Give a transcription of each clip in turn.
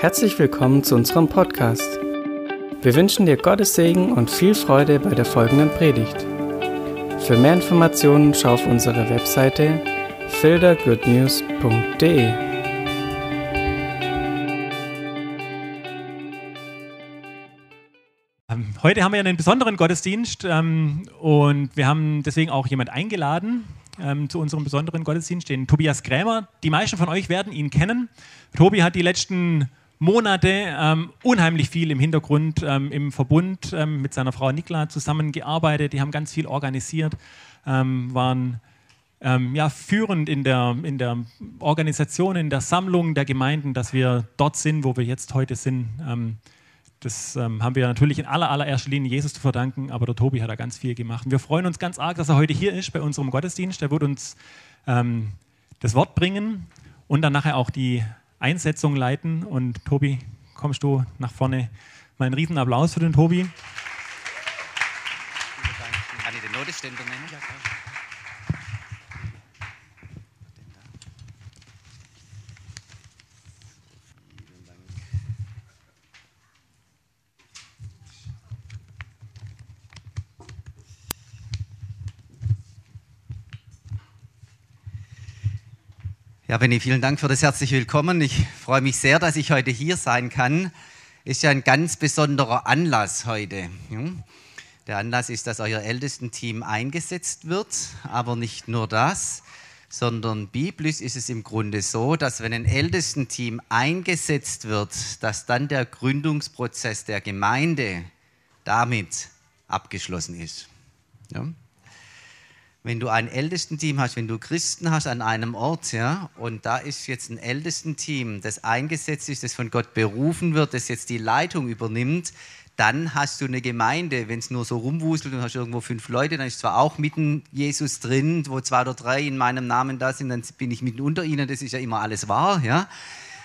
Herzlich willkommen zu unserem Podcast. Wir wünschen dir Gottes Segen und viel Freude bei der folgenden Predigt. Für mehr Informationen schau auf unsere Webseite fildergoodnews.de. Ähm, Heute haben wir einen besonderen Gottesdienst ähm, und wir haben deswegen auch jemand eingeladen ähm, zu unserem besonderen Gottesdienst, den Tobias Krämer. Die meisten von euch werden ihn kennen. Tobi hat die letzten Monate ähm, unheimlich viel im Hintergrund ähm, im Verbund ähm, mit seiner Frau Nikla zusammengearbeitet. Die haben ganz viel organisiert, ähm, waren ähm, ja, führend in der, in der Organisation, in der Sammlung der Gemeinden, dass wir dort sind, wo wir jetzt heute sind. Ähm, das haben wir natürlich in aller, allererster Linie Jesus zu verdanken, aber der Tobi hat da ganz viel gemacht. Wir freuen uns ganz arg, dass er heute hier ist bei unserem Gottesdienst. Er wird uns das Wort bringen und dann nachher auch die Einsetzung leiten. Und Tobi, kommst du nach vorne? Mal einen riesen Applaus für den Tobi. Kann ich den Notenständer nennen? Ja, klar. Ja, Benny, vielen Dank für das herzliche Willkommen. Ich freue mich sehr, dass ich heute hier sein kann. Ist ja ein ganz besonderer Anlass heute. Der Anlass ist, dass euer Ältestenteam eingesetzt wird, aber nicht nur das, sondern biblisch ist es im Grunde so, dass wenn ein Ältestenteam eingesetzt wird, dass dann der Gründungsprozess der Gemeinde damit abgeschlossen ist. Ja? Wenn du ein Ältestenteam hast, wenn du Christen hast an einem Ort, ja, und da ist jetzt ein Ältestenteam, das eingesetzt ist, das von Gott berufen wird, das jetzt die Leitung übernimmt, dann hast du eine Gemeinde. Wenn es nur so rumwuselt und hast irgendwo fünf Leute, dann ist zwar auch mitten Jesus drin, wo zwei oder drei in meinem Namen da sind, dann bin ich mitten unter ihnen, das ist ja immer alles wahr, ja.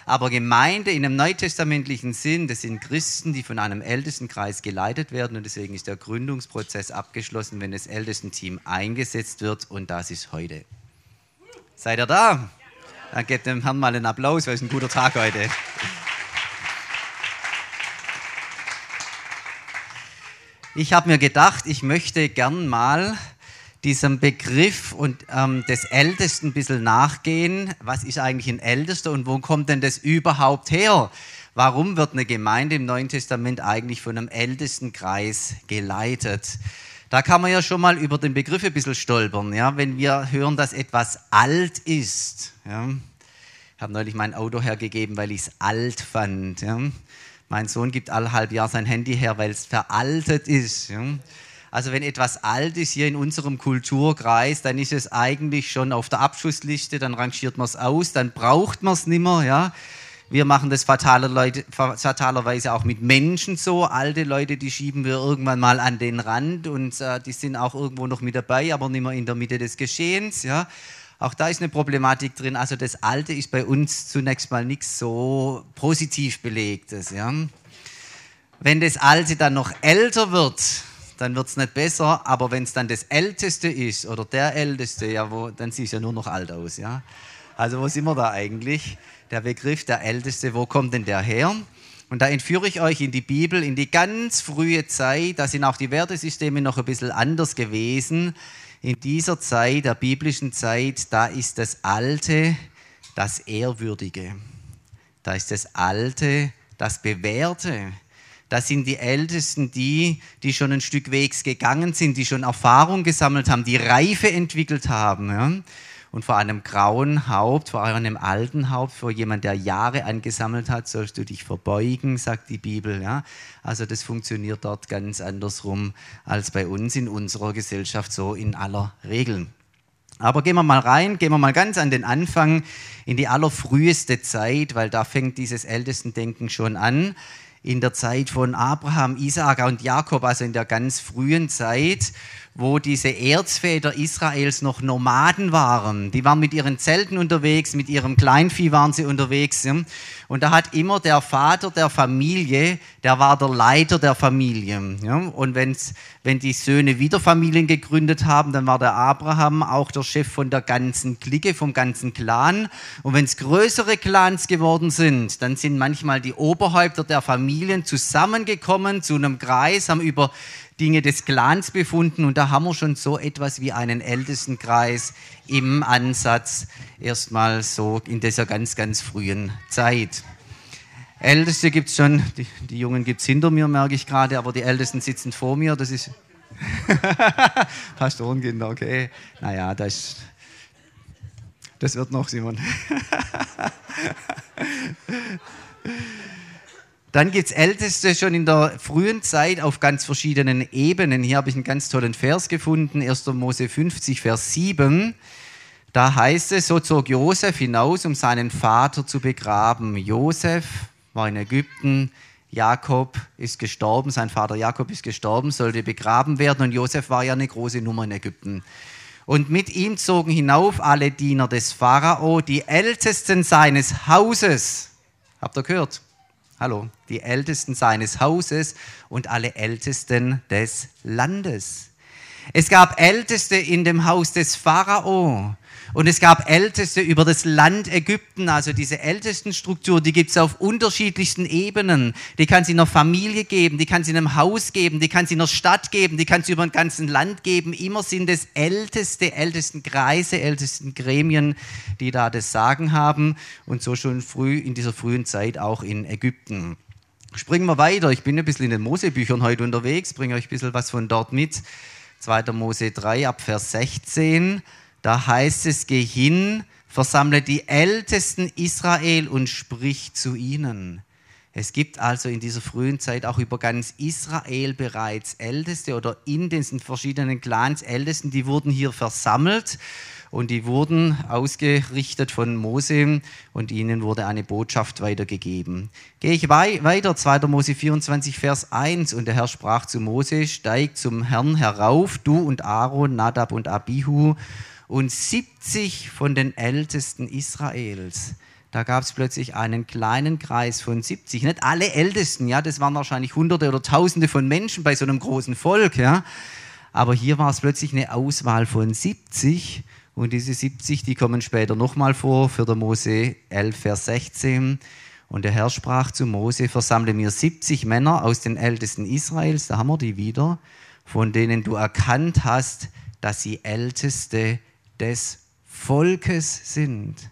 Aber Gemeinde in einem neutestamentlichen Sinn, das sind Christen, die von einem Ältestenkreis geleitet werden und deswegen ist der Gründungsprozess abgeschlossen, wenn das Ältestenteam eingesetzt wird und das ist heute. Seid ihr da? Dann gebt dem Herrn mal einen Applaus, weil es ein guter Tag heute. Ich habe mir gedacht, ich möchte gern mal diesem Begriff und ähm, des Ältesten ein bisschen nachgehen. Was ist eigentlich ein Ältester und wo kommt denn das überhaupt her? Warum wird eine Gemeinde im Neuen Testament eigentlich von einem Ältestenkreis geleitet? Da kann man ja schon mal über den Begriff ein bisschen stolpern, ja? wenn wir hören, dass etwas alt ist. Ja? Ich habe neulich mein Auto hergegeben, weil ich es alt fand. Ja? Mein Sohn gibt alle halb Jahr sein Handy her, weil es veraltet ist. Ja? Also wenn etwas alt ist hier in unserem Kulturkreis, dann ist es eigentlich schon auf der Abschussliste, dann rangiert man es aus, dann braucht man es nicht mehr. Ja? Wir machen das fatalerweise auch mit Menschen so. Alte Leute, die schieben wir irgendwann mal an den Rand und äh, die sind auch irgendwo noch mit dabei, aber nicht mehr in der Mitte des Geschehens. Ja? Auch da ist eine Problematik drin. Also das Alte ist bei uns zunächst mal nichts so positiv belegtes. Ja? Wenn das Alte dann noch älter wird, dann wird es nicht besser, aber wenn es dann das Älteste ist oder der Älteste, ja, wo, dann sieht es ja nur noch alt aus. Ja? Also wo sind wir da eigentlich? Der Begriff der Älteste, wo kommt denn der her? Und da entführe ich euch in die Bibel, in die ganz frühe Zeit. Da sind auch die Wertesysteme noch ein bisschen anders gewesen. In dieser Zeit, der biblischen Zeit, da ist das Alte das Ehrwürdige. Da ist das Alte das Bewährte. Das sind die Ältesten, die, die schon ein Stück Wegs gegangen sind, die schon Erfahrung gesammelt haben, die Reife entwickelt haben. Ja? Und vor einem grauen Haupt, vor einem alten Haupt, vor jemand, der Jahre angesammelt hat, sollst du dich verbeugen, sagt die Bibel. Ja? Also das funktioniert dort ganz andersrum als bei uns in unserer Gesellschaft so in aller Regel. Aber gehen wir mal rein, gehen wir mal ganz an den Anfang, in die allerfrüheste Zeit, weil da fängt dieses Ältestendenken schon an in der Zeit von Abraham, Isaak und Jakob, also in der ganz frühen Zeit. Wo diese Erzväter Israels noch Nomaden waren. Die waren mit ihren Zelten unterwegs, mit ihrem Kleinvieh waren sie unterwegs. Und da hat immer der Vater der Familie, der war der Leiter der Familie. Und wenn's, wenn die Söhne wieder Familien gegründet haben, dann war der Abraham auch der Chef von der ganzen Clique, vom ganzen Clan. Und wenn es größere Clans geworden sind, dann sind manchmal die Oberhäupter der Familien zusammengekommen zu einem Kreis, haben über Dinge des Clans befunden und da haben wir schon so etwas wie einen Ältestenkreis im Ansatz, erstmal so in dieser ganz, ganz frühen Zeit. Älteste gibt es schon, die, die Jungen gibt es hinter mir, merke ich gerade, aber die Ältesten sitzen vor mir, das ist... Pastorenkinder, okay. Naja, das, das wird noch, Simon. Dann gibt es Älteste schon in der frühen Zeit auf ganz verschiedenen Ebenen. Hier habe ich einen ganz tollen Vers gefunden, 1. Mose 50, Vers 7. Da heißt es, so zog Josef hinaus, um seinen Vater zu begraben. Josef war in Ägypten, Jakob ist gestorben, sein Vater Jakob ist gestorben, sollte begraben werden und Josef war ja eine große Nummer in Ägypten. Und mit ihm zogen hinauf alle Diener des Pharao, die Ältesten seines Hauses. Habt ihr gehört? Hallo, die Ältesten seines Hauses und alle Ältesten des Landes. Es gab Älteste in dem Haus des Pharao. Und es gab Älteste über das Land Ägypten, also diese Ältestenstruktur, die gibt es auf unterschiedlichsten Ebenen. Die kann es in einer Familie geben, die kann es in einem Haus geben, die kann es in einer Stadt geben, die kann es über ein ganzes Land geben. Immer sind es Älteste, ältesten Kreise, ältesten Gremien, die da das Sagen haben. Und so schon früh, in dieser frühen Zeit auch in Ägypten. Springen wir weiter. Ich bin ein bisschen in den Mosebüchern heute unterwegs, bringe euch ein bisschen was von dort mit. 2. Mose 3 ab Vers 16. Da heißt es, geh hin, versammle die Ältesten Israel und sprich zu ihnen. Es gibt also in dieser frühen Zeit auch über ganz Israel bereits Älteste oder in den verschiedenen Clans Ältesten, die wurden hier versammelt und die wurden ausgerichtet von Mose und ihnen wurde eine Botschaft weitergegeben. Gehe ich weiter, 2. Mose 24, Vers 1 und der Herr sprach zu Mose, steig zum Herrn herauf, du und Aaron, Nadab und Abihu und 70 von den Ältesten Israels. Da gab es plötzlich einen kleinen Kreis von 70. Nicht alle Ältesten, ja, das waren wahrscheinlich Hunderte oder Tausende von Menschen bei so einem großen Volk, ja. Aber hier war es plötzlich eine Auswahl von 70 und diese 70, die kommen später nochmal vor, für der Mose 11, Vers 16. Und der Herr sprach zu Mose, versammle mir 70 Männer aus den Ältesten Israels, da haben wir die wieder, von denen du erkannt hast, dass sie Älteste des Volkes sind.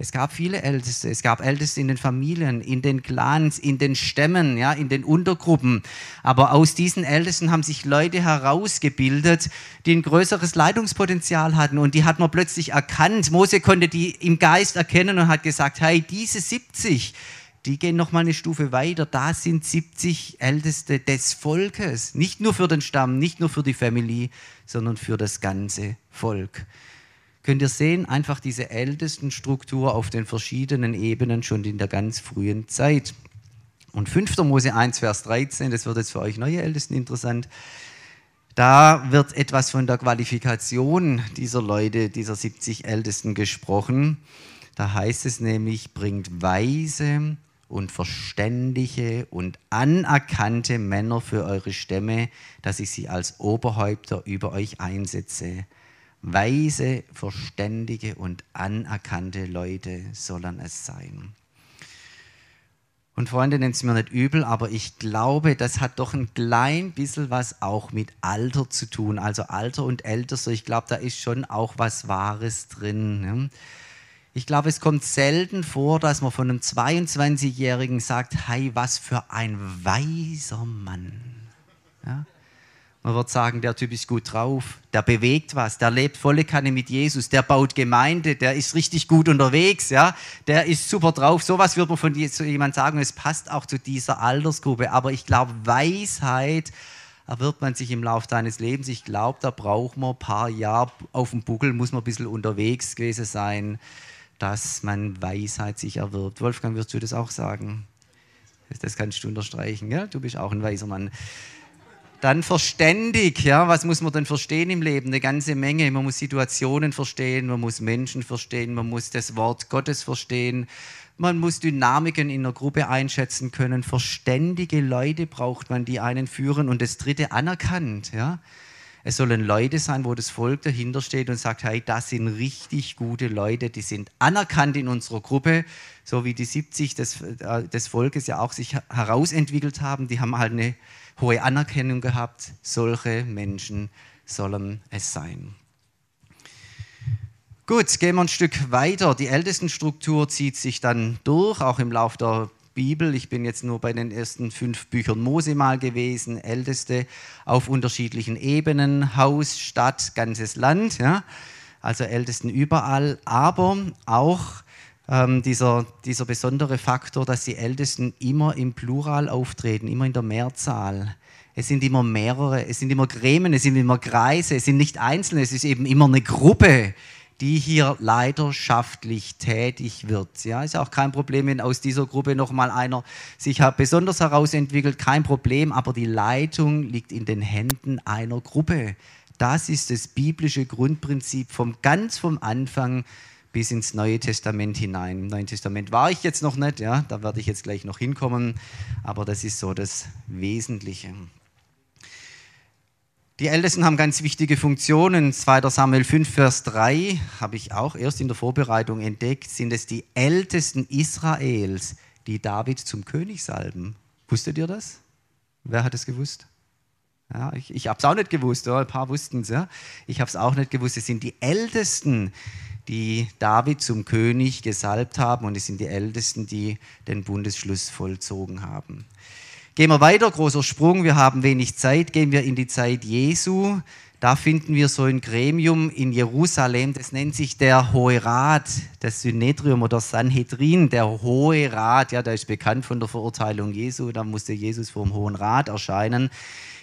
Es gab viele Älteste, es gab Älteste in den Familien, in den Clans, in den Stämmen, ja, in den Untergruppen. Aber aus diesen Ältesten haben sich Leute herausgebildet, die ein größeres Leitungspotenzial hatten. Und die hat man plötzlich erkannt. Mose konnte die im Geist erkennen und hat gesagt, hey, diese 70, die gehen noch mal eine Stufe weiter. Da sind 70 Älteste des Volkes. Nicht nur für den Stamm, nicht nur für die Familie, sondern für das ganze Volk. Könnt ihr sehen, einfach diese Ältestenstruktur auf den verschiedenen Ebenen schon in der ganz frühen Zeit. Und 5. Mose 1, Vers 13, das wird jetzt für euch neue Ältesten interessant. Da wird etwas von der Qualifikation dieser Leute, dieser 70 Ältesten gesprochen. Da heißt es nämlich, bringt weise und verständige und anerkannte Männer für eure Stämme, dass ich sie als Oberhäupter über euch einsetze. Weise, verständige und anerkannte Leute sollen es sein. Und Freunde, nennt es mir nicht übel, aber ich glaube, das hat doch ein klein bisschen was auch mit Alter zu tun. Also Alter und Älter, ich glaube, da ist schon auch was Wahres drin. Ne? Ich glaube, es kommt selten vor, dass man von einem 22-Jährigen sagt, hey, was für ein weiser Mann. Ja? Man wird sagen, der Typ ist gut drauf, der bewegt was, der lebt volle Kanne mit Jesus, der baut Gemeinde, der ist richtig gut unterwegs, ja, der ist super drauf. Sowas wird man von jemand sagen, es passt auch zu dieser Altersgruppe. Aber ich glaube, Weisheit erwirbt man sich im Laufe deines Lebens. Ich glaube, da braucht man ein paar Jahre auf dem Buckel, muss man ein bisschen unterwegs gewesen sein dass man Weisheit sich erwirbt. Wolfgang, wirst du das auch sagen? Das kannst du unterstreichen, ja? Du bist auch ein weiser Mann. Dann verständig, ja, was muss man denn verstehen im Leben? Eine ganze Menge. Man muss Situationen verstehen, man muss Menschen verstehen, man muss das Wort Gottes verstehen, man muss Dynamiken in einer Gruppe einschätzen können. Verständige Leute braucht man, die einen führen. Und das dritte, anerkannt, ja. Es sollen Leute sein, wo das Volk dahinter steht und sagt, hey, das sind richtig gute Leute, die sind anerkannt in unserer Gruppe, so wie die 70 des, äh, des Volkes ja auch sich herausentwickelt haben. Die haben halt eine hohe Anerkennung gehabt. Solche Menschen sollen es sein. Gut, gehen wir ein Stück weiter. Die Ältestenstruktur zieht sich dann durch, auch im Laufe der Bibel. Ich bin jetzt nur bei den ersten fünf Büchern Mose mal gewesen, Älteste auf unterschiedlichen Ebenen, Haus, Stadt, ganzes Land, ja? also Ältesten überall, aber auch ähm, dieser, dieser besondere Faktor, dass die Ältesten immer im Plural auftreten, immer in der Mehrzahl. Es sind immer mehrere, es sind immer Gremien, es sind immer Kreise, es sind nicht Einzelne, es ist eben immer eine Gruppe, die hier leidenschaftlich tätig wird. Ja, ist auch kein Problem, wenn aus dieser Gruppe nochmal einer sich besonders herausentwickelt, kein Problem, aber die Leitung liegt in den Händen einer Gruppe. Das ist das biblische Grundprinzip vom ganz vom Anfang bis ins Neue Testament hinein. Im Neuen Testament war ich jetzt noch nicht, ja, da werde ich jetzt gleich noch hinkommen, aber das ist so das Wesentliche. Die Ältesten haben ganz wichtige Funktionen. 2. Samuel 5, Vers 3 habe ich auch erst in der Vorbereitung entdeckt, sind es die Ältesten Israels, die David zum König salben. Wusstet ihr das? Wer hat es gewusst? Ja, ich ich habe es auch nicht gewusst, ja, ein paar wussten es. Ja. Ich habe es auch nicht gewusst. Es sind die Ältesten, die David zum König gesalbt haben und es sind die Ältesten, die den Bundesschluss vollzogen haben. Gehen wir weiter, großer Sprung, wir haben wenig Zeit, gehen wir in die Zeit Jesu. Da finden wir so ein Gremium in Jerusalem, das nennt sich der Hohe Rat, das Synedrium oder Sanhedrin, der Hohe Rat. Ja, der ist bekannt von der Verurteilung Jesu, da musste Jesus vor dem Hohen Rat erscheinen.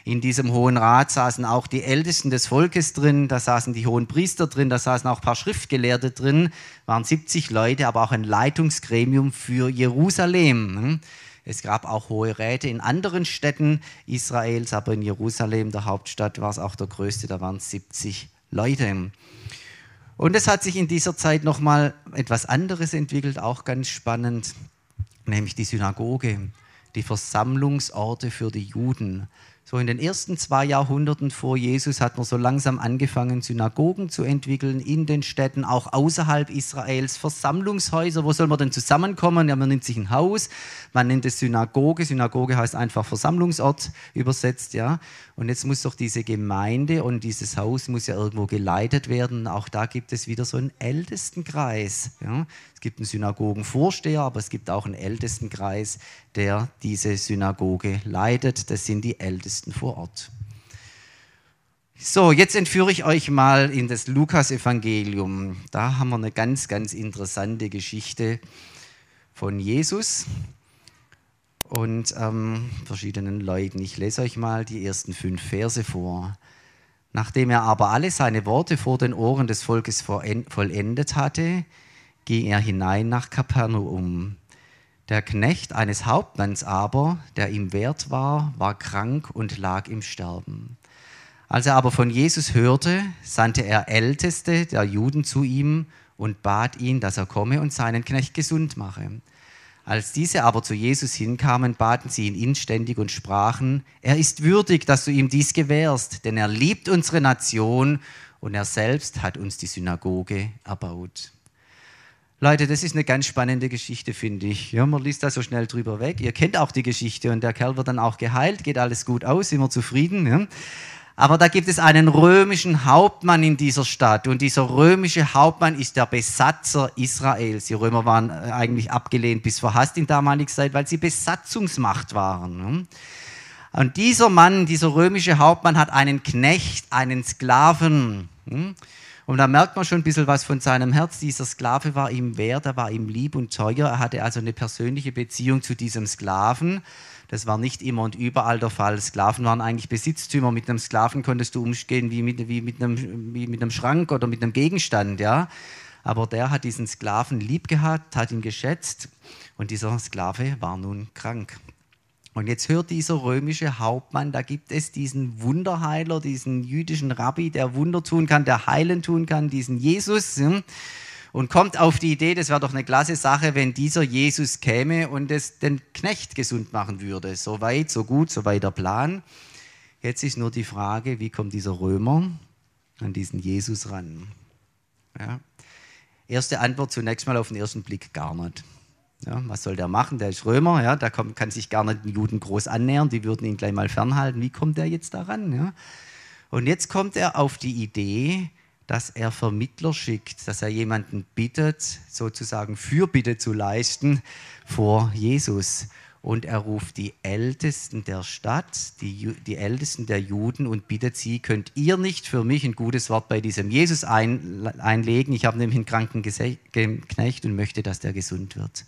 In diesem Hohen Rat saßen auch die Ältesten des Volkes drin, da saßen die hohen Priester drin, da saßen auch ein paar Schriftgelehrte drin, waren 70 Leute, aber auch ein Leitungsgremium für Jerusalem. Es gab auch hohe Räte in anderen Städten Israels, aber in Jerusalem, der Hauptstadt, war es auch der größte, da waren es 70 Leute. Und es hat sich in dieser Zeit nochmal etwas anderes entwickelt, auch ganz spannend, nämlich die Synagoge, die Versammlungsorte für die Juden. So in den ersten zwei Jahrhunderten vor Jesus hat man so langsam angefangen, Synagogen zu entwickeln in den Städten, auch außerhalb Israels, Versammlungshäuser. Wo soll man denn zusammenkommen? Ja, man nimmt sich ein Haus, man nennt es Synagoge. Synagoge heißt einfach Versammlungsort übersetzt, ja. Und jetzt muss doch diese Gemeinde und dieses Haus muss ja irgendwo geleitet werden. Auch da gibt es wieder so einen Ältestenkreis. Ja. Es gibt einen Synagogenvorsteher, aber es gibt auch einen Ältestenkreis, der diese Synagoge leitet. Das sind die Ältesten vor Ort. So, jetzt entführe ich euch mal in das Lukas-Evangelium. Da haben wir eine ganz, ganz interessante Geschichte von Jesus und ähm, verschiedenen Leuten. Ich lese euch mal die ersten fünf Verse vor. Nachdem er aber alle seine Worte vor den Ohren des Volkes vollendet hatte, ging er hinein nach Kapernaum. Der Knecht eines Hauptmanns aber, der ihm wert war, war krank und lag im Sterben. Als er aber von Jesus hörte, sandte er Älteste der Juden zu ihm und bat ihn, dass er komme und seinen Knecht gesund mache. Als diese aber zu Jesus hinkamen, baten sie ihn inständig und sprachen, er ist würdig, dass du ihm dies gewährst, denn er liebt unsere Nation und er selbst hat uns die Synagoge erbaut. Leute, das ist eine ganz spannende Geschichte, finde ich. Ja, man liest da so schnell drüber weg. Ihr kennt auch die Geschichte und der Kerl wird dann auch geheilt, geht alles gut aus, immer zufrieden. Ja? Aber da gibt es einen römischen Hauptmann in dieser Stadt und dieser römische Hauptmann ist der Besatzer Israels. Die Römer waren äh, eigentlich abgelehnt bis verhasst in damaliger Zeit, weil sie Besatzungsmacht waren. Und dieser Mann, dieser römische Hauptmann hat einen Knecht, einen Sklaven. Und da merkt man schon ein bisschen was von seinem Herz. Dieser Sklave war ihm wert, er war ihm lieb und teuer. Er hatte also eine persönliche Beziehung zu diesem Sklaven. Das war nicht immer und überall der Fall. Sklaven waren eigentlich Besitztümer. Mit einem Sklaven konntest du umgehen wie mit, wie mit, einem, wie mit einem Schrank oder mit einem Gegenstand. Ja? Aber der hat diesen Sklaven lieb gehabt, hat ihn geschätzt und dieser Sklave war nun krank. Und jetzt hört dieser römische Hauptmann, da gibt es diesen Wunderheiler, diesen jüdischen Rabbi, der Wunder tun kann, der heilen tun kann, diesen Jesus. Und kommt auf die Idee, das wäre doch eine klasse Sache, wenn dieser Jesus käme und es den Knecht gesund machen würde. So weit, so gut, so weit der Plan. Jetzt ist nur die Frage, wie kommt dieser Römer an diesen Jesus ran? Ja. Erste Antwort zunächst mal auf den ersten Blick gar nicht. Ja, was soll der machen? Der ist Römer, ja, da kommt, kann sich gar nicht den Juden groß annähern, die würden ihn gleich mal fernhalten. Wie kommt er jetzt daran? Ja? Und jetzt kommt er auf die Idee, dass er Vermittler schickt, dass er jemanden bittet, sozusagen Fürbitte zu leisten vor Jesus und er ruft die Ältesten der Stadt, die, die Ältesten der Juden und bittet sie, könnt ihr nicht für mich ein gutes Wort bei diesem Jesus ein, einlegen? Ich habe nämlich einen kranken Knecht und möchte, dass der gesund wird.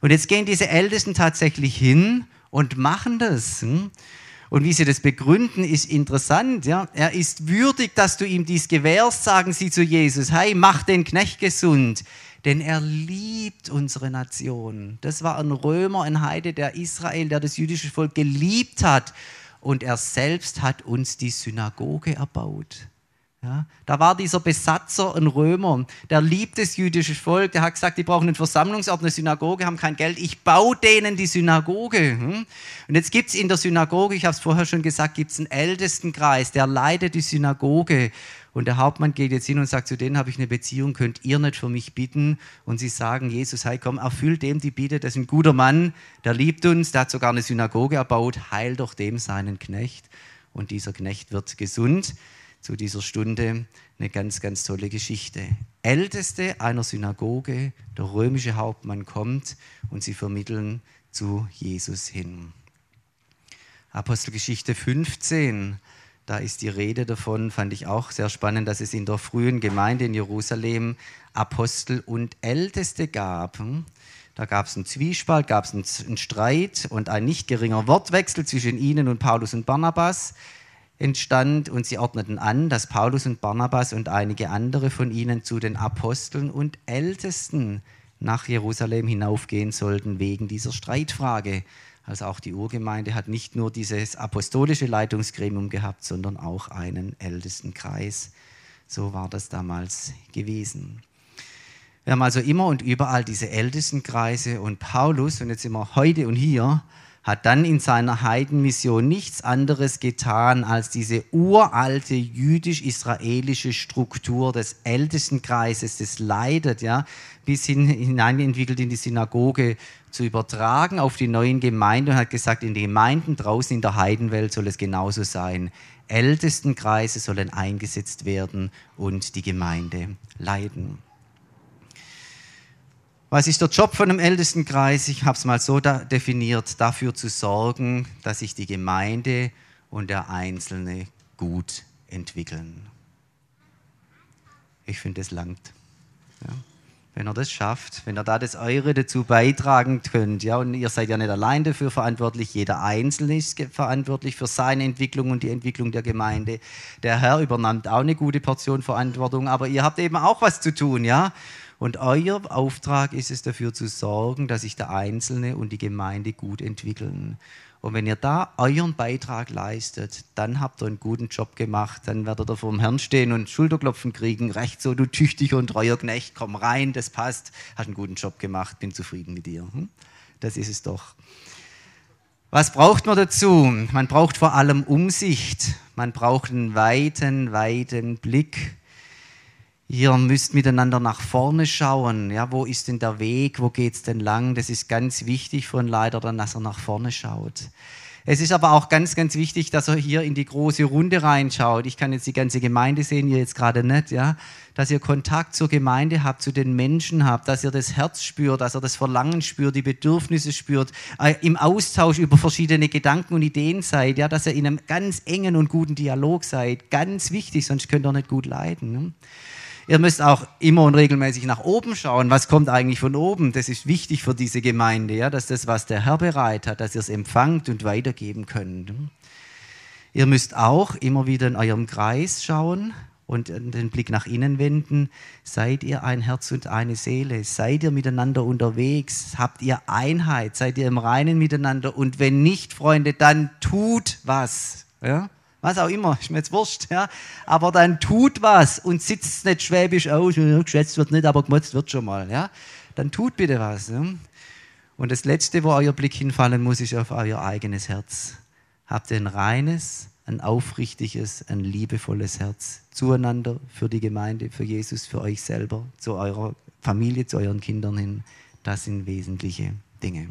Und jetzt gehen diese Ältesten tatsächlich hin und machen das. Hm? Und wie sie das begründen, ist interessant. Ja? Er ist würdig, dass du ihm dies gewährst, sagen sie zu Jesus. Hey, mach den Knecht gesund denn er liebt unsere Nation. Das war ein Römer, ein Heide, der Israel, der das jüdische Volk geliebt hat. Und er selbst hat uns die Synagoge erbaut. Ja, da war dieser Besatzer ein Römer, der liebt das jüdische Volk, der hat gesagt, die brauchen einen Versammlungsort, eine Synagoge, haben kein Geld, ich baue denen die Synagoge. Hm? Und jetzt gibt es in der Synagoge, ich habe es vorher schon gesagt, gibt es einen Ältestenkreis, der leitet die Synagoge. Und der Hauptmann geht jetzt hin und sagt, zu denen habe ich eine Beziehung, könnt ihr nicht für mich bitten? Und sie sagen, Jesus, hey, komm, erfüll dem die Bitte, das ist ein guter Mann, der liebt uns, der hat sogar eine Synagoge erbaut, heil doch dem seinen Knecht. Und dieser Knecht wird gesund. Zu dieser Stunde eine ganz, ganz tolle Geschichte. Älteste einer Synagoge, der römische Hauptmann kommt und sie vermitteln zu Jesus hin. Apostelgeschichte 15 da ist die Rede davon, fand ich auch sehr spannend, dass es in der frühen Gemeinde in Jerusalem Apostel und Älteste gab. Da gab es einen Zwiespalt, gab es einen Streit und ein nicht geringer Wortwechsel zwischen ihnen und Paulus und Barnabas entstand und sie ordneten an, dass Paulus und Barnabas und einige andere von ihnen zu den Aposteln und Ältesten nach Jerusalem hinaufgehen sollten wegen dieser Streitfrage. Also auch die Urgemeinde hat nicht nur dieses apostolische Leitungsgremium gehabt, sondern auch einen ältesten Kreis. So war das damals gewesen. Wir haben also immer und überall diese Ältestenkreise und Paulus, und jetzt sind wir heute und hier, hat dann in seiner Heidenmission nichts anderes getan, als diese uralte jüdisch-israelische Struktur des Ältestenkreises, des leidet, ja, bis hin hineinentwickelt in die Synagoge zu übertragen auf die neuen Gemeinden und hat gesagt, in den Gemeinden draußen in der Heidenwelt soll es genauso sein. Ältestenkreise sollen eingesetzt werden und die Gemeinde leiden. Was ist der Job von einem Ältestenkreis? Ich habe es mal so da definiert, dafür zu sorgen, dass sich die Gemeinde und der Einzelne gut entwickeln. Ich finde, es langt. Ja wenn ihr das schafft, wenn ihr da das Eure dazu beitragen könnt, ja, und ihr seid ja nicht allein dafür verantwortlich, jeder Einzelne ist verantwortlich für seine Entwicklung und die Entwicklung der Gemeinde. Der Herr übernimmt auch eine gute Portion Verantwortung, aber ihr habt eben auch was zu tun, ja. Und euer Auftrag ist es dafür zu sorgen, dass sich der Einzelne und die Gemeinde gut entwickeln. Und wenn ihr da euren Beitrag leistet, dann habt ihr einen guten Job gemacht. Dann werdet ihr vor dem Herrn stehen und Schulterklopfen kriegen. Recht so, du tüchtiger und treuer Knecht, komm rein, das passt. Hast einen guten Job gemacht, bin zufrieden mit dir. Hm? Das ist es doch. Was braucht man dazu? Man braucht vor allem Umsicht. Man braucht einen weiten, weiten Blick. Ihr müsst miteinander nach vorne schauen. Ja, wo ist denn der Weg? Wo geht es denn lang? Das ist ganz wichtig für einen Leiter, dann, dass er nach vorne schaut. Es ist aber auch ganz, ganz wichtig, dass er hier in die große Runde reinschaut. Ich kann jetzt die ganze Gemeinde sehen, ihr jetzt gerade nicht, ja. Dass ihr Kontakt zur Gemeinde habt, zu den Menschen habt, dass ihr das Herz spürt, dass ihr das Verlangen spürt, die Bedürfnisse spürt, äh, im Austausch über verschiedene Gedanken und Ideen seid, ja, dass ihr in einem ganz engen und guten Dialog seid. Ganz wichtig, sonst könnt ihr nicht gut leiden. Ne? Ihr müsst auch immer und regelmäßig nach oben schauen. Was kommt eigentlich von oben? Das ist wichtig für diese Gemeinde, ja, dass das, was der Herr bereit hat, dass ihr es empfangt und weitergeben könnt. Ihr müsst auch immer wieder in eurem Kreis schauen und den Blick nach innen wenden. Seid ihr ein Herz und eine Seele? Seid ihr miteinander unterwegs? Habt ihr Einheit? Seid ihr im Reinen miteinander? Und wenn nicht, Freunde, dann tut was. Ja? Was auch immer, ist mir jetzt wurscht. Ja? Aber dann tut was und sitzt nicht schwäbisch aus. Geschätzt wird nicht, aber gemotzt wird schon mal. Ja? Dann tut bitte was. Ja? Und das Letzte, wo euer Blick hinfallen muss, ist auf euer eigenes Herz. Habt ein reines, ein aufrichtiges, ein liebevolles Herz zueinander, für die Gemeinde, für Jesus, für euch selber, zu eurer Familie, zu euren Kindern hin. Das sind wesentliche Dinge.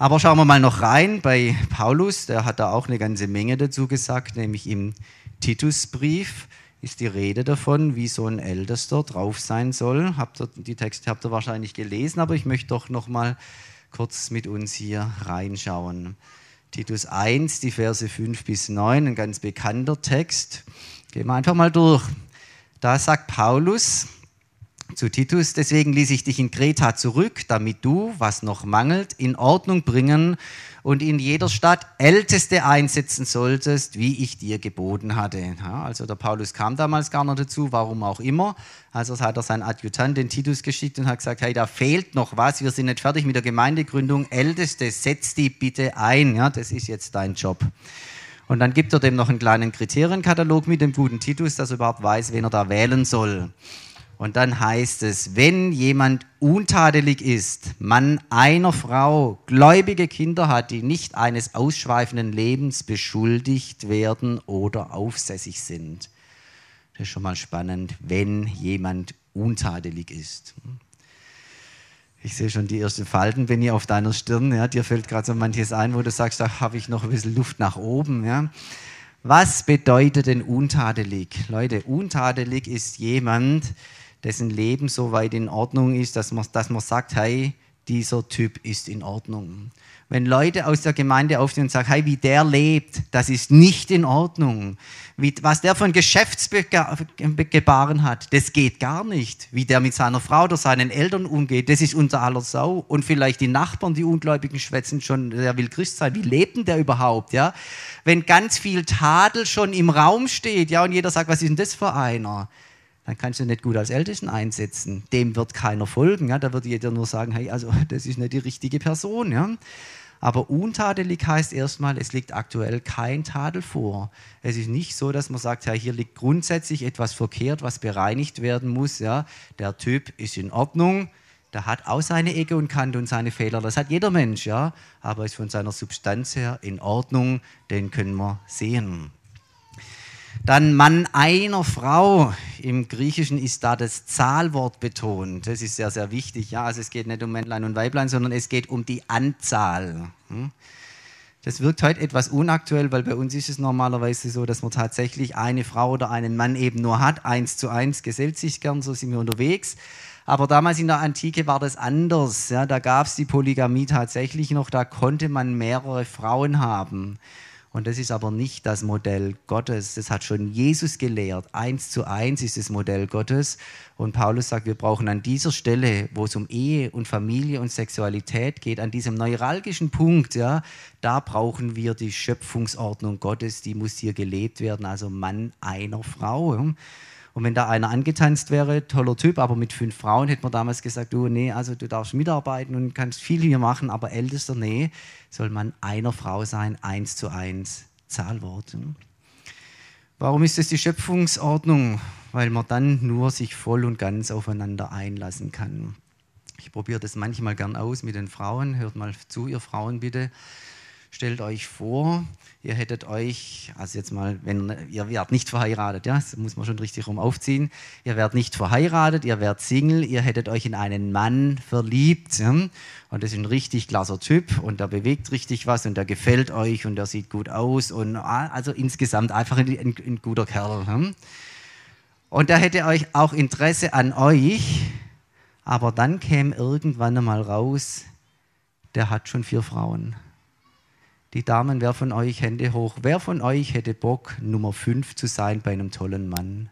Aber schauen wir mal noch rein bei Paulus, der hat da auch eine ganze Menge dazu gesagt, nämlich im Titusbrief ist die Rede davon, wie so ein Ältester drauf sein soll. Habt ihr, die Texte habt ihr wahrscheinlich gelesen, aber ich möchte doch noch mal kurz mit uns hier reinschauen. Titus 1, die Verse 5 bis 9, ein ganz bekannter Text. Gehen wir einfach mal durch. Da sagt Paulus zu Titus, deswegen ließ ich dich in Kreta zurück, damit du, was noch mangelt, in Ordnung bringen und in jeder Stadt Älteste einsetzen solltest, wie ich dir geboten hatte. Ja, also der Paulus kam damals gar nicht dazu, warum auch immer. Also hat er seinen Adjutant, den Titus, geschickt und hat gesagt, hey, da fehlt noch was, wir sind nicht fertig mit der Gemeindegründung. Älteste, setz die bitte ein, ja, das ist jetzt dein Job. Und dann gibt er dem noch einen kleinen Kriterienkatalog mit dem guten Titus, dass er überhaupt weiß, wen er da wählen soll. Und dann heißt es, wenn jemand untadelig ist, Mann einer Frau, gläubige Kinder hat, die nicht eines ausschweifenden Lebens beschuldigt werden oder aufsässig sind. Das ist schon mal spannend, wenn jemand untadelig ist. Ich sehe schon die ersten Falten, Benny, auf deiner Stirn. Ja, dir fällt gerade so manches ein, wo du sagst, da habe ich noch ein bisschen Luft nach oben. Ja. Was bedeutet denn untadelig? Leute, untadelig ist jemand, dessen Leben so weit in Ordnung ist, dass man, dass man sagt, hey, dieser Typ ist in Ordnung. Wenn Leute aus der Gemeinde aufstehen und sagen, hey, wie der lebt, das ist nicht in Ordnung. Wie, was der von Geschäftsgebaren hat, das geht gar nicht. Wie der mit seiner Frau oder seinen Eltern umgeht, das ist unter aller Sau. Und vielleicht die Nachbarn, die Ungläubigen, schwätzen schon, der will Christ sein. Wie lebt denn der überhaupt? Ja? Wenn ganz viel Tadel schon im Raum steht, ja, und jeder sagt, was ist denn das für einer? Dann kannst du nicht gut als Ältesten einsetzen. Dem wird keiner folgen. Ja? Da wird jeder nur sagen, hey, also das ist nicht die richtige Person. Ja? Aber untadelig heißt erstmal, es liegt aktuell kein Tadel vor. Es ist nicht so, dass man sagt, ja, hier liegt grundsätzlich etwas verkehrt, was bereinigt werden muss. Ja? Der Typ ist in Ordnung, der hat auch seine Ecke und Kante und seine Fehler. Das hat jeder Mensch, ja. Aber ist von seiner Substanz her in Ordnung, den können wir sehen. Dann Mann einer Frau. Im Griechischen ist da das Zahlwort betont. Das ist sehr, sehr wichtig. Ja, also es geht nicht um Männlein und Weiblein, sondern es geht um die Anzahl. Hm? Das wirkt heute etwas unaktuell, weil bei uns ist es normalerweise so, dass man tatsächlich eine Frau oder einen Mann eben nur hat. Eins zu eins gesellt sich gern, so sind wir unterwegs. Aber damals in der Antike war das anders. Ja, da gab es die Polygamie tatsächlich noch, da konnte man mehrere Frauen haben. Und das ist aber nicht das Modell Gottes. Das hat schon Jesus gelehrt. Eins zu eins ist das Modell Gottes. Und Paulus sagt, wir brauchen an dieser Stelle, wo es um Ehe und Familie und Sexualität geht, an diesem neuralgischen Punkt, ja, da brauchen wir die Schöpfungsordnung Gottes, die muss hier gelebt werden. Also Mann einer Frau. Und wenn da einer angetanzt wäre, toller Typ, aber mit fünf Frauen, hätte man damals gesagt, du, nee, also du darfst mitarbeiten und kannst viel hier machen, aber ältester, nee, soll man einer Frau sein, eins zu eins, Zahlwort. Warum ist das die Schöpfungsordnung? Weil man dann nur sich voll und ganz aufeinander einlassen kann. Ich probiere das manchmal gern aus mit den Frauen. Hört mal zu, ihr Frauen bitte. Stellt euch vor, ihr hättet euch, also jetzt mal, wenn ihr werdet nicht verheiratet, ja, das muss man schon richtig rum aufziehen, ihr werdet nicht verheiratet, ihr werdet Single, ihr hättet euch in einen Mann verliebt ja, und das ist ein richtig klasser Typ und der bewegt richtig was und der gefällt euch und der sieht gut aus und also insgesamt einfach ein, ein, ein guter Kerl. Ja. Und der hätte euch auch Interesse an euch, aber dann käme irgendwann einmal raus, der hat schon vier Frauen. Die Damen, wer von euch, Hände hoch, wer von euch hätte Bock, Nummer 5 zu sein bei einem tollen Mann?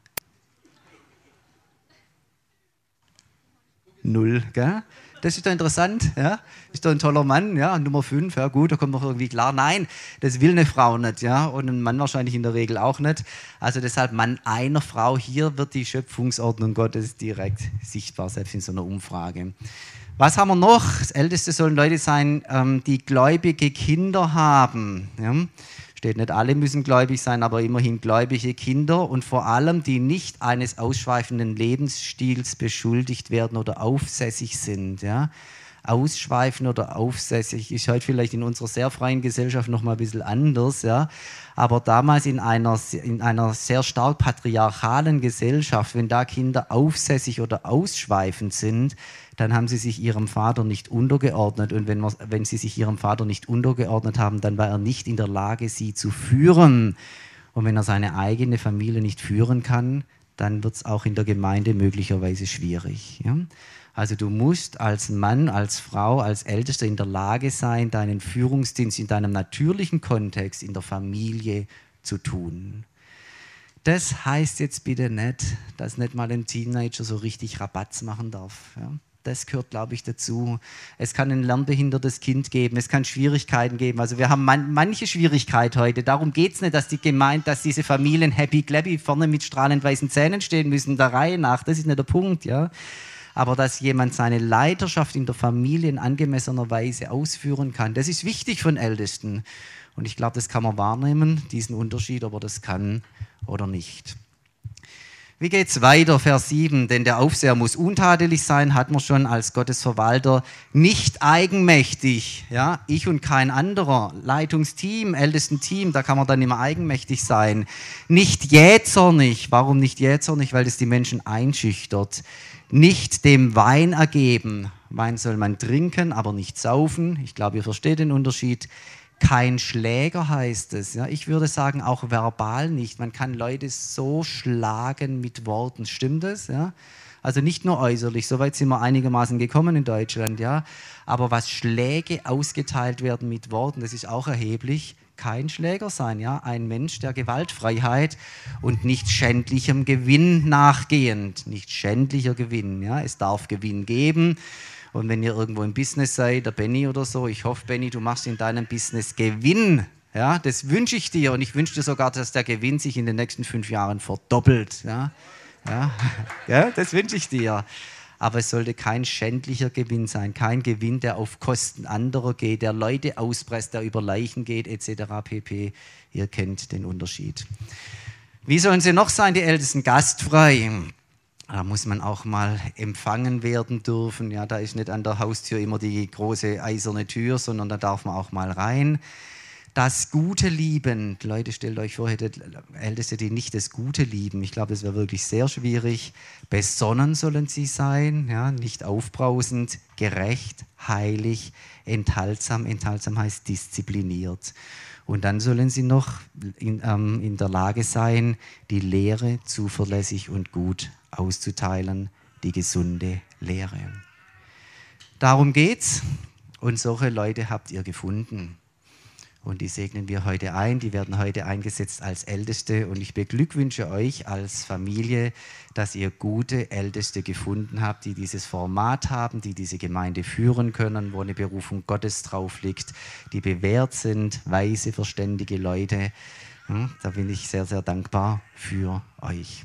Null, gell? Das ist doch interessant, ja? Ist doch ein toller Mann, ja? Nummer 5, ja gut, da kommt noch irgendwie klar. Nein, das will eine Frau nicht, ja? Und ein Mann wahrscheinlich in der Regel auch nicht. Also deshalb Mann einer Frau, hier wird die Schöpfungsordnung Gottes direkt sichtbar, selbst in so einer Umfrage. Was haben wir noch? Das Älteste sollen Leute sein, ähm, die gläubige Kinder haben. Ja? Steht nicht alle müssen gläubig sein, aber immerhin gläubige Kinder und vor allem, die nicht eines ausschweifenden Lebensstils beschuldigt werden oder aufsässig sind. Ja? Ausschweifen oder aufsässig ist heute vielleicht in unserer sehr freien Gesellschaft noch mal ein bisschen anders, ja. Aber damals in einer, in einer sehr stark patriarchalen Gesellschaft, wenn da Kinder aufsässig oder ausschweifend sind, dann haben sie sich ihrem Vater nicht untergeordnet. Und wenn, wenn sie sich ihrem Vater nicht untergeordnet haben, dann war er nicht in der Lage, sie zu führen. Und wenn er seine eigene Familie nicht führen kann, dann wird es auch in der Gemeinde möglicherweise schwierig. Ja? Also du musst als Mann, als Frau, als Ältester in der Lage sein, deinen Führungsdienst in deinem natürlichen Kontext, in der Familie zu tun. Das heißt jetzt bitte nicht, dass nicht mal ein Teenager so richtig Rabatz machen darf. Ja? Das gehört, glaube ich, dazu. Es kann ein lernbehindertes Kind geben, es kann Schwierigkeiten geben. Also wir haben man, manche Schwierigkeit heute. Darum geht es nicht, dass die gemeint, dass diese Familien happy clappy vorne mit strahlend weißen Zähnen stehen müssen, der Reihe nach. Das ist nicht der Punkt, ja. Aber dass jemand seine Leiterschaft in der Familie in angemessener Weise ausführen kann, das ist wichtig von Ältesten. Und ich glaube, das kann man wahrnehmen, diesen Unterschied, ob er das kann oder nicht. Wie geht's weiter? Vers 7. Denn der Aufseher muss untadelig sein, hat man schon als Gottesverwalter, nicht eigenmächtig. Ja, ich und kein anderer. Leitungsteam, ältesten Team, da kann man dann immer eigenmächtig sein. Nicht jähzornig. Warum nicht jähzornig? Weil das die Menschen einschüchtert. Nicht dem Wein ergeben. Wein soll man trinken, aber nicht saufen. Ich glaube, ihr versteht den Unterschied kein Schläger heißt es. Ja, ich würde sagen, auch verbal nicht. Man kann Leute so schlagen mit Worten. Stimmt das? Ja? Also nicht nur äußerlich, soweit sind wir einigermaßen gekommen in Deutschland, ja. Aber was Schläge ausgeteilt werden mit Worten, das ist auch erheblich. Kein Schläger sein, ja. Ein Mensch der Gewaltfreiheit und nicht schändlichem Gewinn nachgehend. Nicht schändlicher Gewinn, ja. Es darf Gewinn geben und wenn ihr irgendwo im Business seid, der Benny oder so, ich hoffe, Benny, du machst in deinem Business Gewinn. Ja, das wünsche ich dir und ich wünsche dir sogar, dass der Gewinn sich in den nächsten fünf Jahren verdoppelt. Ja, ja, ja das wünsche ich dir. Aber es sollte kein schändlicher Gewinn sein, kein Gewinn, der auf Kosten anderer geht, der Leute auspresst, der über Leichen geht, etc. pp. Ihr kennt den Unterschied. Wie sollen sie noch sein, die Ältesten? Gastfrei. Da muss man auch mal empfangen werden dürfen. Ja, da ist nicht an der Haustür immer die große eiserne Tür, sondern da darf man auch mal rein. Das Gute lieben. Leute, stellt euch vor, hättet Älteste, die nicht das Gute lieben. Ich glaube, das wäre wirklich sehr schwierig. Besonnen sollen sie sein, ja, nicht aufbrausend, gerecht, heilig, enthaltsam. Enthaltsam heißt diszipliniert. Und dann sollen sie noch in, ähm, in der Lage sein, die Lehre zuverlässig und gut auszuteilen, die gesunde Lehre. Darum geht's. Und solche Leute habt ihr gefunden. Und die segnen wir heute ein. Die werden heute eingesetzt als Älteste. Und ich beglückwünsche euch als Familie, dass ihr gute Älteste gefunden habt, die dieses Format haben, die diese Gemeinde führen können, wo eine Berufung Gottes drauf liegt, die bewährt sind, weise, verständige Leute. Da bin ich sehr, sehr dankbar für euch.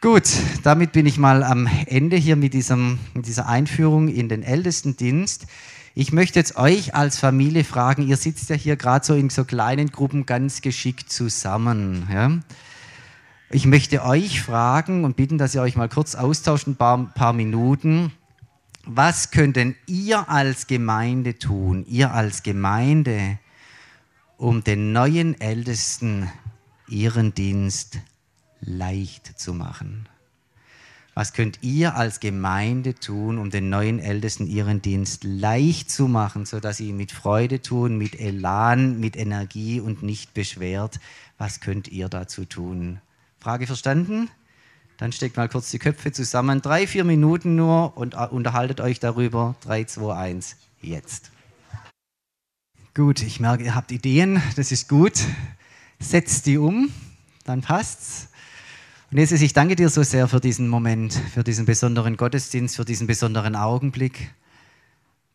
Gut, damit bin ich mal am Ende hier mit, diesem, mit dieser Einführung in den Ältestendienst. Ich möchte jetzt euch als Familie fragen, ihr sitzt ja hier gerade so in so kleinen Gruppen ganz geschickt zusammen. Ja? Ich möchte euch fragen und bitten, dass ihr euch mal kurz austauscht, ein paar, paar Minuten. Was könnten ihr als Gemeinde tun, ihr als Gemeinde, um den neuen Ältesten ihren Dienst leicht zu machen. Was könnt ihr als Gemeinde tun, um den neuen Ältesten ihren Dienst leicht zu machen, sodass sie ihn mit Freude tun, mit Elan, mit Energie und nicht beschwert? Was könnt ihr dazu tun? Frage verstanden? Dann steckt mal kurz die Köpfe zusammen. Drei, vier Minuten nur und äh, unterhaltet euch darüber. Drei, zwei, eins, jetzt. Gut, ich merke, ihr habt Ideen. Das ist gut. Setzt die um, dann passt's. Und Jesus, ich danke dir so sehr für diesen Moment, für diesen besonderen Gottesdienst, für diesen besonderen Augenblick.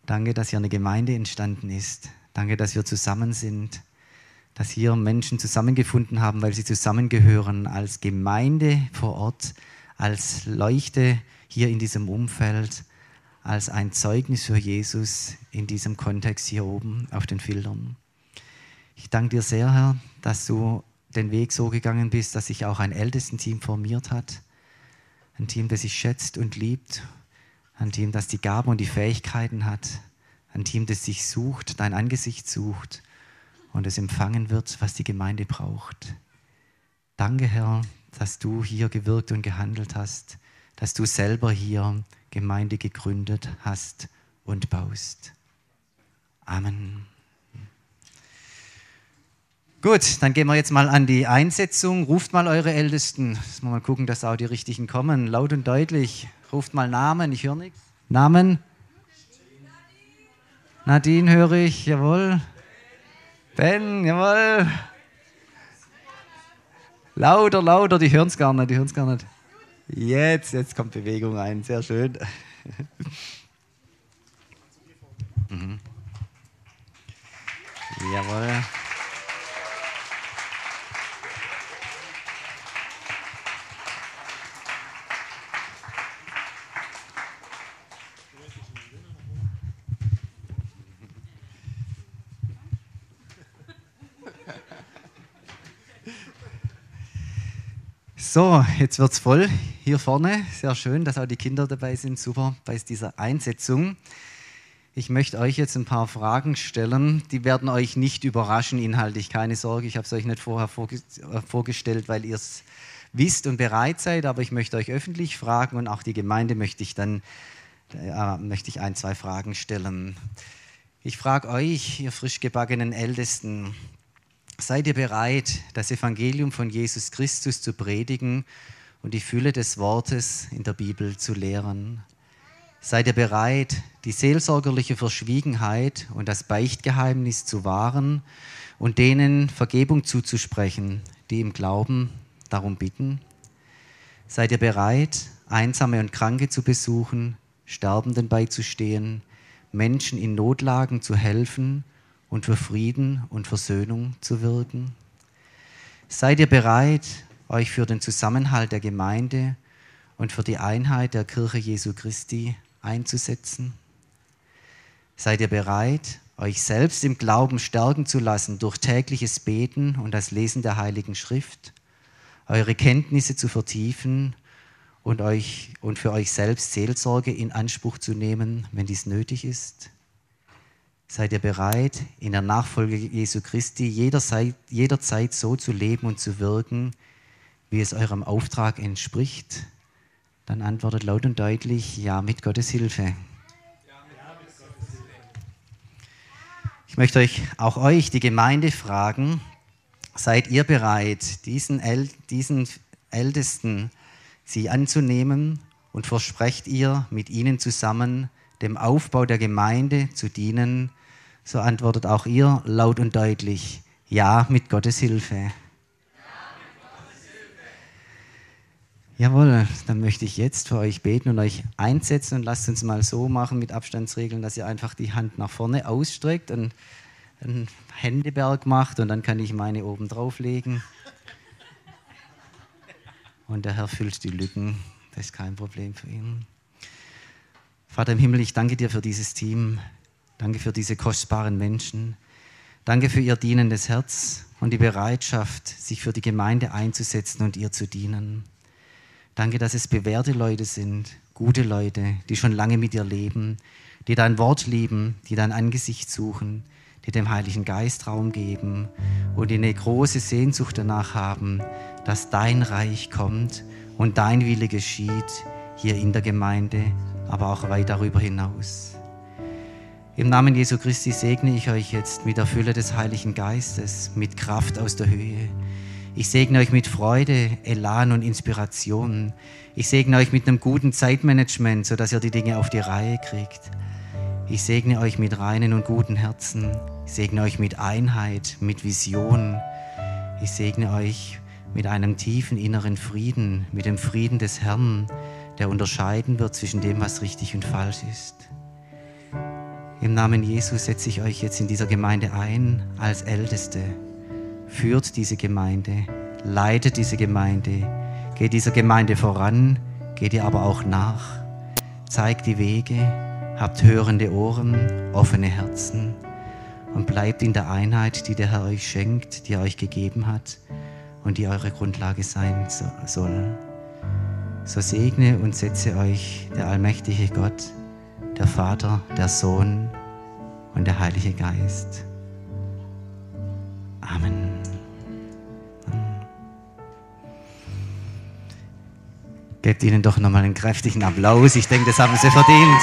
Danke, dass hier eine Gemeinde entstanden ist. Danke, dass wir zusammen sind, dass hier Menschen zusammengefunden haben, weil sie zusammengehören als Gemeinde vor Ort, als Leuchte hier in diesem Umfeld, als ein Zeugnis für Jesus in diesem Kontext hier oben auf den Filtern. Ich danke dir sehr, Herr, dass du den Weg so gegangen bist, dass sich auch ein Ältestenteam formiert hat. Ein Team, das sich schätzt und liebt. Ein Team, das die Gaben und die Fähigkeiten hat. Ein Team, das sich sucht, dein Angesicht sucht und es empfangen wird, was die Gemeinde braucht. Danke, Herr, dass du hier gewirkt und gehandelt hast, dass du selber hier Gemeinde gegründet hast und baust. Amen. Gut, dann gehen wir jetzt mal an die Einsetzung. Ruft mal eure Ältesten. Wir mal gucken, dass auch die richtigen kommen. Laut und deutlich. Ruft mal Namen, ich höre nichts. Namen? Nadine höre ich, jawohl. Ben, jawohl. Lauter, lauter, die hören es gar nicht, die hören es gar nicht. Jetzt, jetzt kommt Bewegung ein, sehr schön. mhm. Jawohl. So, jetzt wird es voll hier vorne. Sehr schön, dass auch die Kinder dabei sind. Super bei dieser Einsetzung. Ich möchte euch jetzt ein paar Fragen stellen. Die werden euch nicht überraschen inhaltlich, keine Sorge. Ich habe es euch nicht vorher äh, vorgestellt, weil ihr es wisst und bereit seid. Aber ich möchte euch öffentlich fragen und auch die Gemeinde möchte ich dann äh, möchte ich ein, zwei Fragen stellen. Ich frage euch, ihr frisch gebackenen Ältesten, Seid ihr bereit, das Evangelium von Jesus Christus zu predigen und die Fülle des Wortes in der Bibel zu lehren? Seid ihr bereit, die seelsorgerliche Verschwiegenheit und das Beichtgeheimnis zu wahren und denen Vergebung zuzusprechen, die im Glauben darum bitten? Seid ihr bereit, Einsame und Kranke zu besuchen, Sterbenden beizustehen, Menschen in Notlagen zu helfen und für Frieden und Versöhnung zu wirken? Seid ihr bereit, euch für den Zusammenhalt der Gemeinde und für die Einheit der Kirche Jesu Christi einzusetzen? Seid ihr bereit, euch selbst im Glauben stärken zu lassen durch tägliches Beten und das Lesen der Heiligen Schrift, eure Kenntnisse zu vertiefen und, euch, und für euch selbst Seelsorge in Anspruch zu nehmen, wenn dies nötig ist? Seid ihr bereit, in der Nachfolge Jesu Christi jederzeit, jederzeit so zu leben und zu wirken, wie es eurem Auftrag entspricht? Dann antwortet laut und deutlich, ja, mit Gottes Hilfe. Ich möchte euch, auch euch, die Gemeinde, fragen, seid ihr bereit, diesen, El diesen Ältesten sie anzunehmen und versprecht ihr, mit ihnen zusammen dem Aufbau der Gemeinde zu dienen, so antwortet auch ihr laut und deutlich, ja, mit Gottes Hilfe. Jawohl, dann möchte ich jetzt für euch beten und euch einsetzen und lasst uns mal so machen mit Abstandsregeln, dass ihr einfach die Hand nach vorne ausstreckt und einen Händeberg macht und dann kann ich meine oben drauf legen. Und der Herr füllt die Lücken, das ist kein Problem für ihn. Vater im Himmel, ich danke dir für dieses Team. Danke für diese kostbaren Menschen. Danke für ihr dienendes Herz und die Bereitschaft, sich für die Gemeinde einzusetzen und ihr zu dienen. Danke, dass es bewährte Leute sind, gute Leute, die schon lange mit dir leben, die dein Wort lieben, die dein Angesicht suchen, die dem Heiligen Geist Raum geben und die eine große Sehnsucht danach haben, dass dein Reich kommt und dein Wille geschieht, hier in der Gemeinde, aber auch weit darüber hinaus. Im Namen Jesu Christi segne ich euch jetzt mit der Fülle des Heiligen Geistes, mit Kraft aus der Höhe. Ich segne euch mit Freude, Elan und Inspiration. Ich segne euch mit einem guten Zeitmanagement, sodass ihr die Dinge auf die Reihe kriegt. Ich segne euch mit reinen und guten Herzen. Ich segne euch mit Einheit, mit Vision. Ich segne euch mit einem tiefen inneren Frieden, mit dem Frieden des Herrn, der unterscheiden wird zwischen dem, was richtig und falsch ist. Im Namen Jesus setze ich euch jetzt in dieser Gemeinde ein als Älteste. Führt diese Gemeinde, leitet diese Gemeinde, geht dieser Gemeinde voran, geht ihr aber auch nach, zeigt die Wege, habt hörende Ohren, offene Herzen und bleibt in der Einheit, die der Herr euch schenkt, die er euch gegeben hat und die eure Grundlage sein soll. So segne und setze euch der allmächtige Gott, der Vater, der Sohn und der Heilige Geist. Amen. Gebt ihnen doch nochmal einen kräftigen Applaus. Ich denke, das haben sie verdient.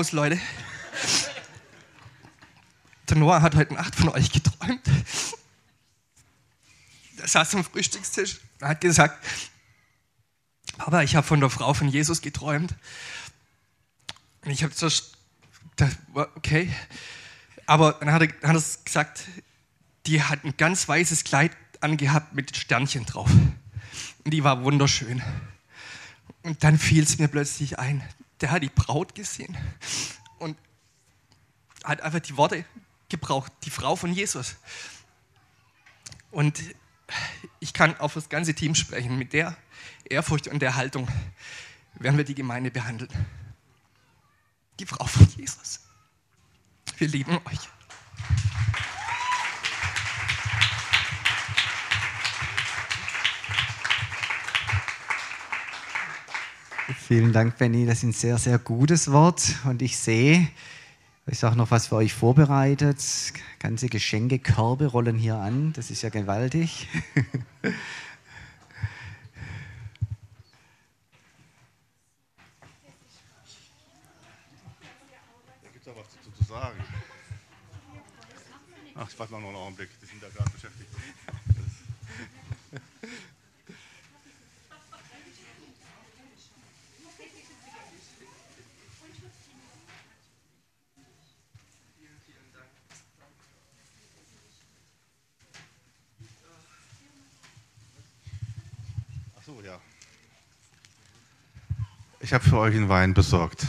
Raus, Leute. Der Noah hat heute Nacht von euch geträumt. Er saß am Frühstückstisch und hat gesagt, Papa, ich habe von der Frau von Jesus geträumt. Und ich habe so, okay. Aber dann hat er, hat er gesagt, die hat ein ganz weißes Kleid angehabt mit Sternchen drauf. Und die war wunderschön. Und dann fiel es mir plötzlich ein, der hat die Braut gesehen und hat einfach die Worte gebraucht, die Frau von Jesus. Und ich kann auf das ganze Team sprechen. Mit der Ehrfurcht und der Haltung werden wir die Gemeinde behandeln. Die Frau von Jesus. Wir lieben euch. Vielen Dank, Benny. Das ist ein sehr, sehr gutes Wort. Und ich sehe, ich sage noch was für euch vorbereitet. Ganze Geschenkekörbe rollen hier an. Das ist ja gewaltig. Da gibt es auch was zu sagen. Ach, ich warte mal noch einen Augenblick. Die sind da gerade beschäftigt. So, ja. Ich habe für euch einen Wein besorgt.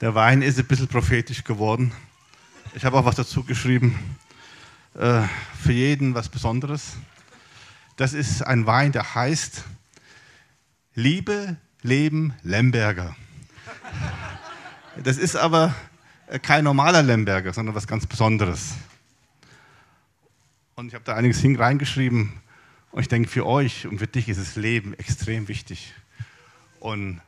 Der Wein ist ein bisschen prophetisch geworden. Ich habe auch was dazu geschrieben. Äh, für jeden was Besonderes. Das ist ein Wein, der heißt Liebe, Leben, Lemberger. Das ist aber kein normaler Lemberger, sondern was ganz Besonderes. Und ich habe da einiges hin reingeschrieben. Und ich denke, für euch und für dich ist das Leben extrem wichtig. Und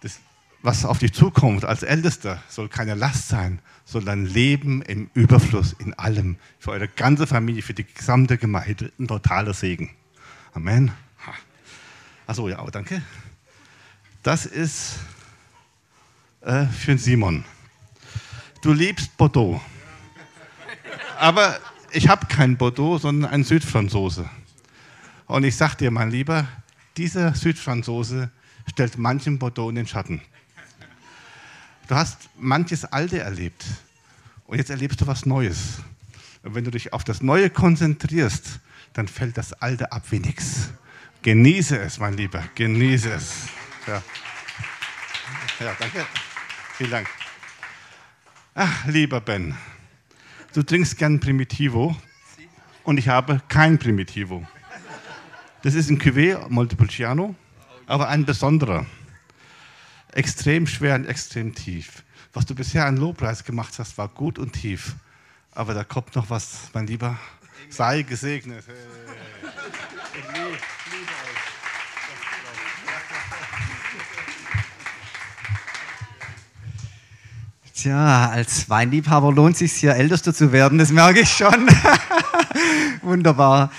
das, was auf dich zukommt als Ältester, soll keine Last sein, sondern Leben im Überfluss in allem. Für eure ganze Familie, für die gesamte Gemeinde ein totaler Segen. Amen. Achso, ja, danke. Das ist äh, für Simon. Du liebst Bordeaux. Aber ich habe kein Bordeaux, sondern einen Südfranzose. Und ich sag dir, mein Lieber, dieser Südfranzose stellt manchem Bordeaux in den Schatten. Du hast manches Alte erlebt und jetzt erlebst du was Neues. Und wenn du dich auf das Neue konzentrierst, dann fällt das Alte ab wie nichts. Genieße es, mein Lieber, genieße es. Ja, ja danke. Vielen Dank. Ach, lieber Ben, du trinkst gern Primitivo und ich habe kein Primitivo. Das ist ein Cuvée Montepulciano, aber ein besonderer. Extrem schwer und extrem tief. Was du bisher an Lobpreis gemacht hast, war gut und tief. Aber da kommt noch was, mein Lieber. Sei gesegnet. Tja, als Weinliebhaber lohnt es sich hier Ältester zu werden, das merke ich schon. Wunderbar.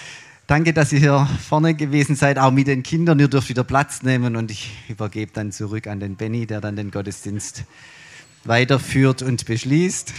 Danke, dass ihr hier vorne gewesen seid, auch mit den Kindern. Ihr dürft wieder Platz nehmen und ich übergebe dann zurück an den Benny, der dann den Gottesdienst weiterführt und beschließt.